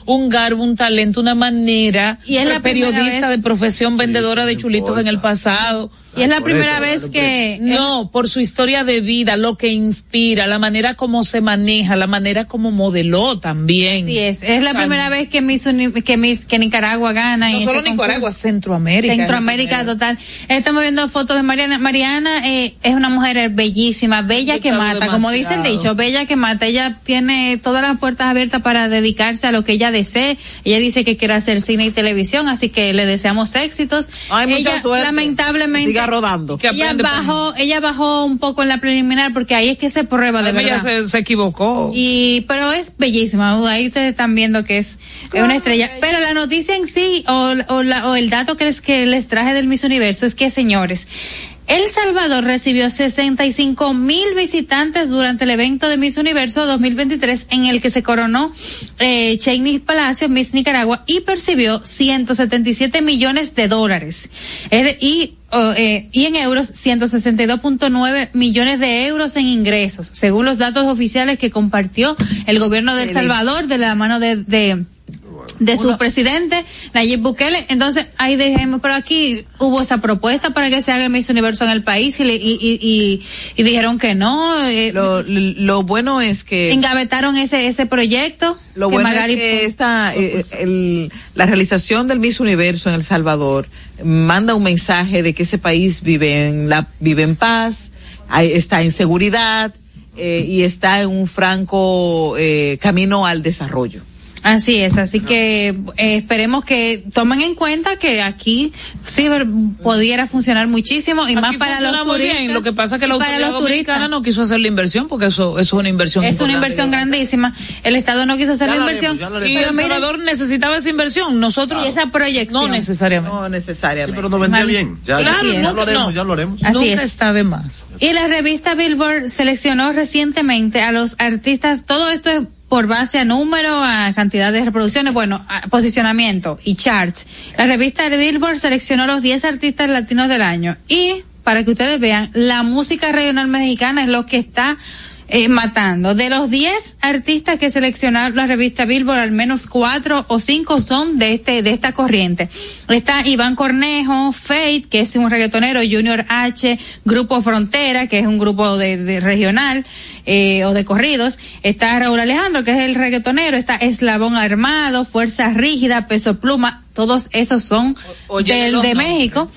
un garbo, un talento, una manera. Y es la primera periodista vez- de profesión, vendedora de chulitos en el pasado. Y es la primera eso, vez que No, por su historia de vida, lo que inspira, la manera como se maneja, la manera como modeló también. Sí es, es la primera vez que Miss, Uni- que Miss, que Nicaragua gana. No en solo este Nicaragua, concurso. Centroamérica. Centroamérica total. Estamos viendo fotos de Mariana. Mariana eh, es una mujer bellísima, bella que mata, como dice el dicho, bella que mata. Ella tiene todas las puertas abiertas para dedicarse a lo que ella desee. Ella dice que quiere hacer cine y televisión, así que le deseamos éxitos. Ay, mucha ella suerte. lamentablemente Siga rodando. Que ella por- bajó, ella bajó un poco en la preliminar porque ahí es que se prueba de Ella verdad. se, se equivocó. Y, pero es bellísima. Ahí ustedes están viendo que es, es una estrella. Pero la noticia en sí, o, o, la- o el dato que les, que les traje del Miss Universo es que, señores, El Salvador recibió 65 mil visitantes durante el evento de Miss Universo 2023 en el que se coronó eh, Cheney Palacio, Miss Nicaragua, y percibió 177 millones de dólares. Es de- y oh, eh, y en euros 162.9 millones de euros en ingresos, según los datos oficiales que compartió el gobierno de El Salvador de la mano de, de de su presidente Nayib Bukele. Entonces ahí dejemos, pero aquí hubo esa propuesta para que se haga el Miss Universo en el país y, le- y, y, y- dijeron que no. eh, Lo, lo bueno es que engavetaron ese ese proyecto. Lo que bueno Magali es que esta, eh, el- la realización del Miss Universo en El Salvador manda un mensaje de que ese país vive en la vive en paz, hay- está en seguridad eh, y está en un franco eh, camino al desarrollo. Así es, así que eh, esperemos que tomen en cuenta que aquí sí ver- pudiera funcionar muchísimo y más Aquí para funciona los muy turistas. bien. Lo que pasa es que la para autoridad los dominicana turistas. no quiso hacer la inversión porque eso, eso es una inversión Es una inversión grandísima. El Estado no quiso hacer la inversión. Y pero El Salvador necesitaba esa inversión. Nosotros. Y esa proyección. No necesariamente. No necesariamente. pero nos vendría bien. Ya, Claro, ya, no, lo haremos, no. ya lo haremos. Así Nunca es. está de más. Y la revista Billboard seleccionó recientemente a los artistas, todo esto es por base a número, a cantidad de reproducciones, bueno, a posicionamiento y charts. La revista de Billboard seleccionó los 10 artistas latinos del año y para que ustedes vean, la música regional mexicana es lo que está eh, matando. De los 10 artistas que seleccionaron la revista Billboard, al menos cuatro o cinco son de este, de esta corriente. Está Iván Cornejo, Fate, que es un reggaetonero, Junior H, Grupo Frontera, que es un grupo de, de regional, eh, o de corridos. Está Raúl Alejandro, que es el reggaetonero. Está Eslabón Armado, Fuerza Rígida, Peso Pluma. Todos esos son del, de. México.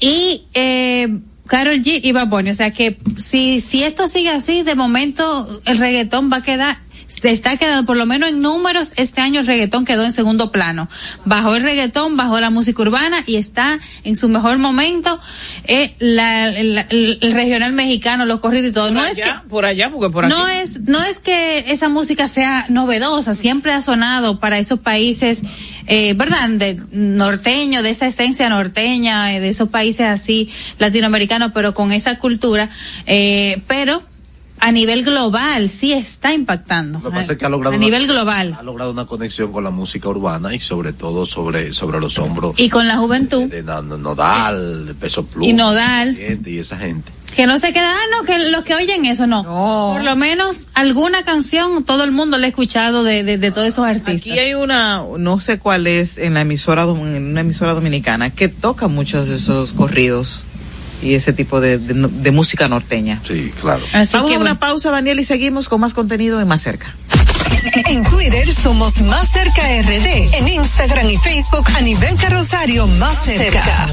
Y, eh, Carol G y Bad Bunny. O sea que si, si esto sigue así, de momento el reggaetón va a quedar, está quedando, por lo menos en números, este año el reggaetón quedó en segundo plano. Bajó el reggaetón, bajó la música urbana y está en su mejor momento eh, la, la- el, el regional mexicano, los corridos y todo. Por no allá, es que, por allá, porque por aquí. no es, no es que esa música sea novedosa, siempre ha sonado para esos países, eh, ¿verdad? De norteño, de esa esencia norteña, eh, de esos países así latinoamericanos, pero con esa cultura, eh, pero a nivel global sí está impactando. Lo que pasa es que ha logrado a una- nivel global Ha logrado una conexión con la música urbana y sobre todo sobre, sobre los hombros y con la juventud de Na- Nodal, de Peso Pluma. y Nodal. Y esa gente. Que no se queda, ah, no, que los que oyen eso no. Por lo menos alguna canción todo el mundo la ha escuchado de, de, de todos esos artistas. Aquí hay una, no sé cuál es, en la emisora, en una emisora dominicana, que toca muchos de esos corridos y ese tipo de, de, de música norteña. Sí, claro. Así Vamos que a una bueno. pausa, Daniel, y seguimos con más contenido en Más Cerca. En Twitter somos Más Cerca RD. En Instagram y Facebook a nivel carrosario Más Cerca.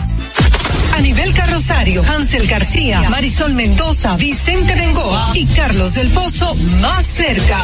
Anibel Rosario, Hansel García, Marisol Mendoza, Vicente Bengoa y Carlos del Pozo más cerca.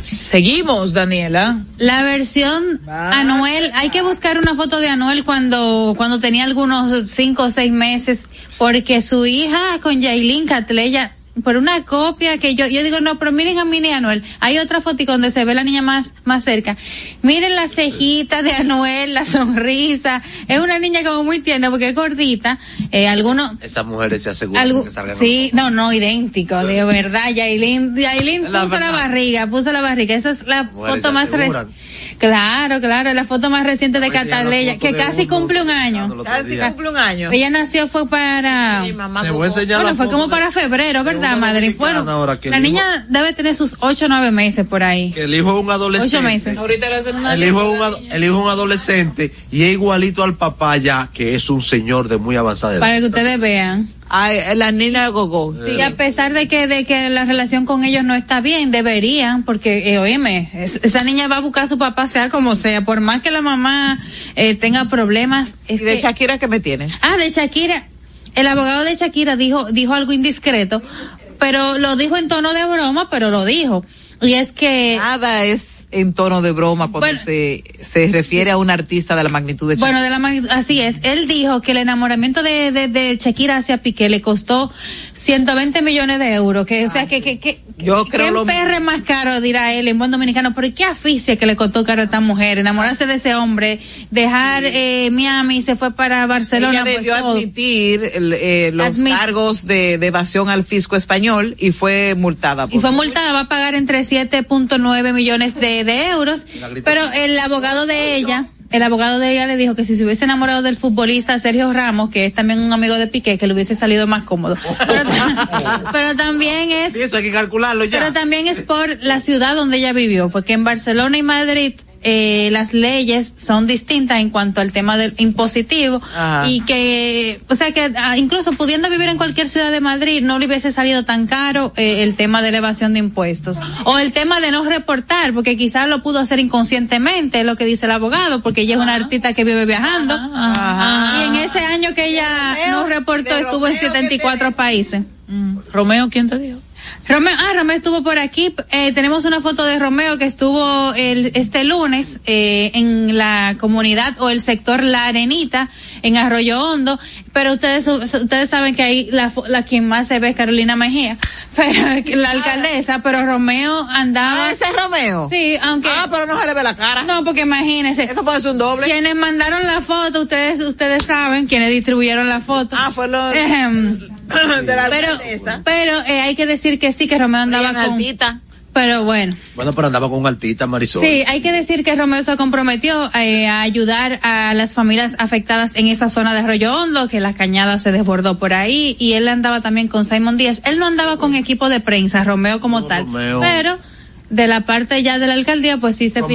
Seguimos, Daniela. La versión Anuel, hay que buscar una foto de Anuel cuando, cuando tenía algunos cinco o seis meses, porque su hija con Yailin Catleya, por una copia que yo, yo digo, no, pero miren a Mini Anuel. Hay otra foto donde se ve la niña más, más cerca. Miren la cejita de Anuel, la sonrisa. Es una niña como muy tierna porque es gordita. Eh, algunos, Esas mujeres se aseguran algo, que salgan. sí, no, no, idéntico, de verdad. Yailin, Yailin puso la barriga, puso la barriga. Esa es la Mujeres foto más reciente. Claro, claro, la foto más reciente de Cataleya, que de casi uno cumple un año. Casi día. cumple un año. Ella nació fue para, Te voy a enseñar bueno, la fue como de- para febrero, ¿verdad, madre? Bueno, ahora que la hijo- niña debe tener sus ocho o nueve meses por ahí. Que el hijo es un adolescente. Ocho meses. Ahorita le hacen una El hijo, es un, ado- el hijo es un adolescente y es igualito al papá ya, que es un señor de muy avanzada edad. Para que ustedes vean. Ay, la niña de Gogo. Sí, a pesar de que de que la relación con ellos no está bien, deberían, porque, eh, oíme, es- esa niña va a buscar a su papá sea como sea, por más que la mamá eh, tenga problemas. ¿Y de Shakira qué me tienes? Ah, de Shakira. El abogado de Shakira dijo, dijo algo indiscreto, pero lo dijo en tono de broma, pero lo dijo. Y es que... Nada es en tono de broma cuando Bueno, se, se refiere a un artista de la magnitud de Shakira. Bueno, de la magnitud, así es. Él dijo que el enamoramiento de, de, de Shakira hacia Piqué le costó 120 millones de euros. Que, o sea, que, que, que, Yo creo ¿qué lo perre más caro, dirá él, en buen dominicano? Pero ¿qué aficia que le costó caro a esta mujer? Enamorarse de ese hombre, dejar eh, Miami y se fue para Barcelona. Ella pues, debió todo. admitir el, eh, los Admit- cargos de, de evasión al fisco español y fue multada. Y por- fue multada, va a pagar entre 7.9 millones de, de euros, pero el abogado de ella, el abogado de ella le dijo que si se hubiese enamorado del futbolista Sergio Ramos, que es también un amigo de Piqué, que le hubiese salido más cómodo. Pero, pero también es, eso hay que calcularlo ya. pero también es por la ciudad donde ella vivió, porque en Barcelona y Madrid eh, las leyes son distintas en cuanto al tema del impositivo Ajá. y que, o sea que ah, incluso pudiendo vivir en cualquier ciudad de Madrid no le hubiese salido tan caro eh, el tema de elevación de impuestos o el tema de no reportar porque quizás lo pudo hacer inconscientemente, es lo que dice el abogado, porque ella es una artista que vive viajando y en ese año que ella no reportó estuvo en 74 países. Romeo, ¿quién te dijo? Romeo, ah, Romeo estuvo por aquí. Eh, tenemos una foto de Romeo que estuvo el, este lunes eh, en la comunidad o el sector La Arenita en Arroyo Hondo. Pero ustedes ustedes saben que ahí la, la quien más se ve es Carolina Mejía, pero la alcaldesa. Pero Romeo andaba. Ah, ese es Romeo. Sí, aunque. Ah, pero no se le ve la cara. No, porque imagínense. Eso puede ser un doble. Quienes mandaron la foto, ustedes ustedes saben, quienes distribuyeron la foto. Ah, fue lo Ejem. de la pero pero eh, hay que decir que sí que Romeo andaba con altita. pero bueno Bueno, pero andaba con un altita Marisol. sí hay que decir que Romeo se comprometió eh, a ayudar a las familias afectadas en esa zona de Arroyo Hondo que la cañada se desbordó por ahí y él andaba también con Simon Díaz él no andaba con equipo de prensa Romeo como tal Romeo. pero de la parte ya de la alcaldía, pues sí se sí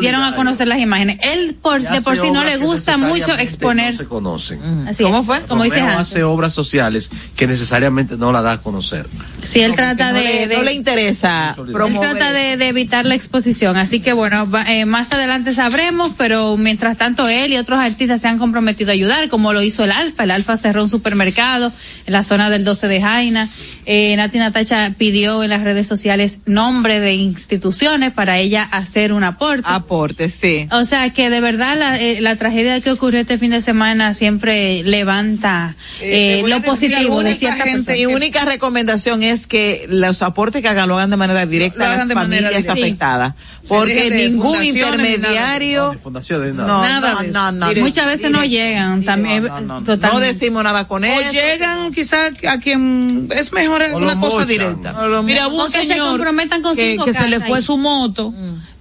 dieron a conocer las imágenes. Él por, de por sí no le gusta mucho exponer. No se conocen. Así ¿Cómo fue? Como dice hace obras sociales que necesariamente no la da a conocer. Si él trata no, de, le, de- no le interesa Él trata de, de evitar la exposición, así que bueno, va- eh, más adelante sabremos, pero mientras tanto él y otros artistas se han comprometido a ayudar, como lo hizo el Alfa. El Alfa cerró un supermercado en la zona del 12 de Jaina. Eh, Nati Natacha pidió en las redes sociales nombre de instituciones para ella hacer un aporte. Aporte, sí. O sea que de verdad la, eh, la tragedia que ocurrió este fin de semana siempre levanta Eh, eh, lo positivo de cierta gente. Mi única recomendación es que los aportes que hagan lo hagan de manera directa a las familias afectadas. Sí. Porque ningún intermediario. No, Nada no. Muchas veces no llegan, también no, no, no. totalmente. No decimos nada con O eso. llegan quizá a quien es mejor O una cosa mochan. directa. O lo Mira, un O que se señor comprometan con que, cinco que se le fue ahí. su moto.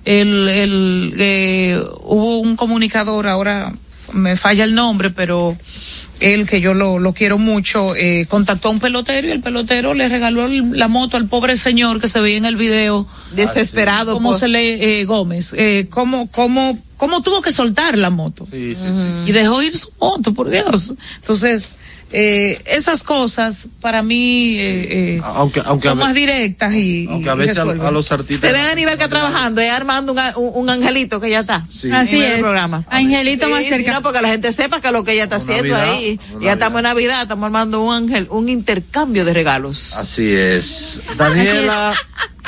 El, el, eh, hubo un comunicador, ahora me falla el nombre, pero él que yo lo, lo quiero mucho, eh, contactó a un pelotero y el pelotero le regaló el- la moto al pobre señor que se veía en el video Desesperado. cómo por- se le eh, Gómez eh, cómo cómo cómo tuvo que soltar la moto. Sí, sí, sí. Y dejó ir su moto, por Dios. Entonces, eh, esas cosas para mí eh, eh, Aunque, aunque, a, son más directas y, aunque a y veces a, los Te artistas. ven a nivel que trabajando, es armando un, a- un, un angelito que ya está. Sí. Así En el es. programa. Angelito Sí, más sí, cerca. no, porque la gente sepa que lo que ella está haciendo Navidad, ahí. Ya estamos en Navidad, estamos armando un ángel, un intercambio de regalos. Así es. Daniela,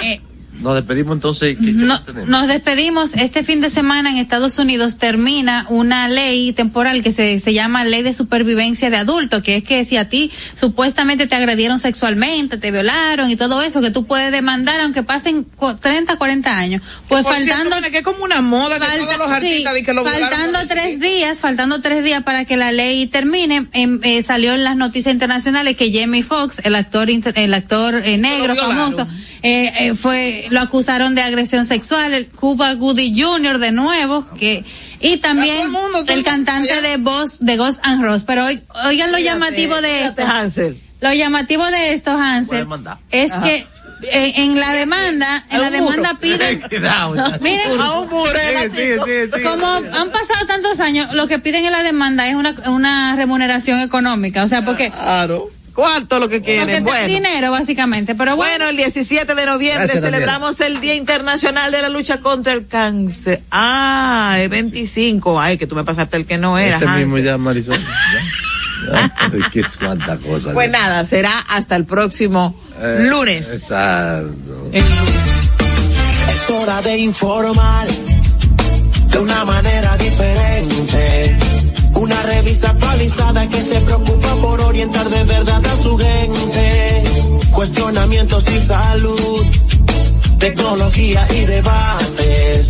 Eh, nos despedimos entonces. ¿Qué- qué No- más tenemos? nos despedimos. Este fin de semana en Estados Unidos termina una ley temporal que se, se llama Ley de Supervivencia de Adultos, que es que si a ti supuestamente te agredieron sexualmente, te violaron y todo eso, que tú puedes demandar aunque pasen cu- 30, 40 años. Pues Por cierto, faltando... mira, que es como una moda que todos los sí, artistas que lo faltando tres días, faltando tres días para que la ley termine, em, eh, salió en las noticias internacionales que Jamie Foxx, el actor, inter- el actor eh, negro violaron. famoso, eh, eh, fue, lo acusaron de agresión sexual, el Cuba Goody Jr. de nuevo, que, y también el mundo, cantante de Voz, de Ghost and Rose. Pero oy- oigan lo llamativo de esto. Hansel. Lo llamativo de esto, Hansel, es que eh, en la demanda, en la demanda piden, Cuidado. miren, A un burro, Sí, sí, sí, sí. como han pasado tantos años, lo que piden en la demanda es una, una remuneración económica, o sea, porque, Claro. Cuarto lo que quieren. te- Bueno. dinero básicamente, pero bueno, Bueno, el 17 de noviembre Gracias, celebramos el Día Internacional de la Lucha contra el Cáncer. Ah, es 25. Ay, que tú me pasaste el que no era. Ese mismo ya, Marisol. Ya. Ya. Qué cuánta cosa. Pues nada, será hasta el próximo Eh, lunes. Exacto. Es hora de informar de una manera diferente. Una revista actualizada que se preocupa por orientar de verdad a su gente. Cuestionamientos y salud, tecnología y debates.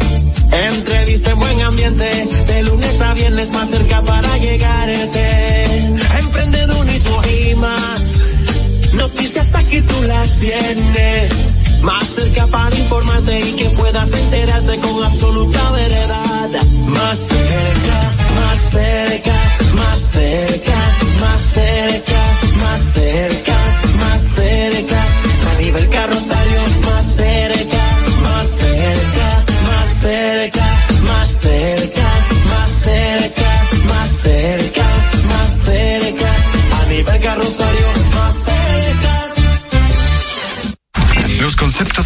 Entrevista en buen ambiente, de lunes a viernes más cerca para llegarte. Emprendedurismo y más. Noticias aquí tú las tienes. Más cerca para informarte y que puedas enterarte con absoluta veredad. Más cerca, más cerca, más cerca, más cerca, más cerca, más cerca. A nivel carrosario, más cerca, más cerca, más cerca,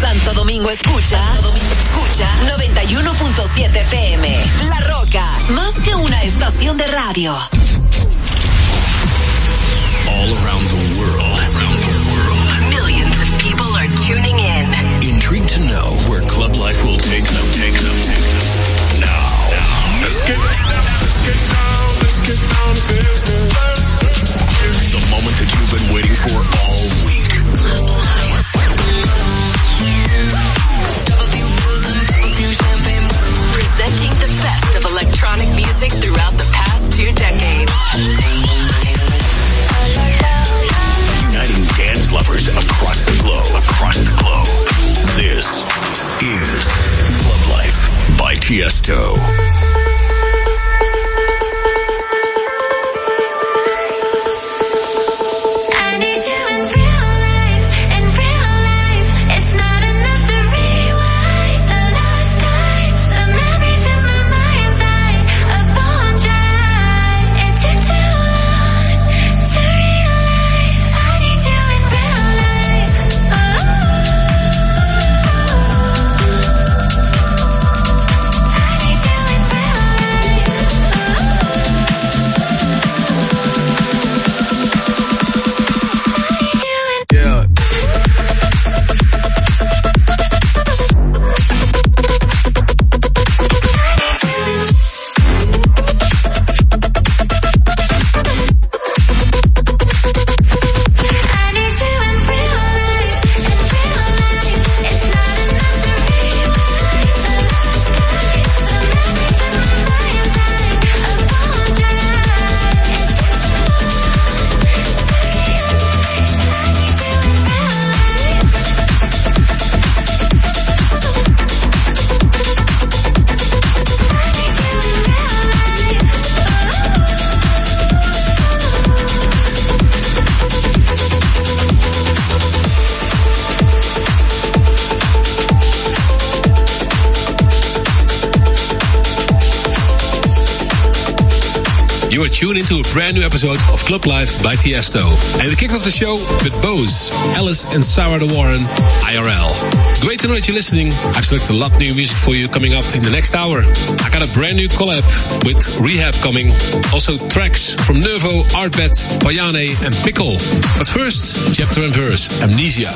Santo Domingo escucha, Santo Domingo escucha 91.7 FM. La Roca, más que una estación de radio. All around the world. Millions of people are tuning in. Intrigued to know where club life will take them. Take them. Now, let's get let's get down, let's get down to business. Across the globe. This is Club Life by Tiesto. Into a brand new episode of Club Life by Tiesto. And we kicked off the show with Bose, Alice and Sarah De Warren, IRL. Great to know that you're listening. I've selected a lot of new music for you coming up in the next hour. I got a brand new collab with Rehab coming. Also tracks from Nervo, Artbet, Payane and Pickle. But first, chapter and verse, Amnesia.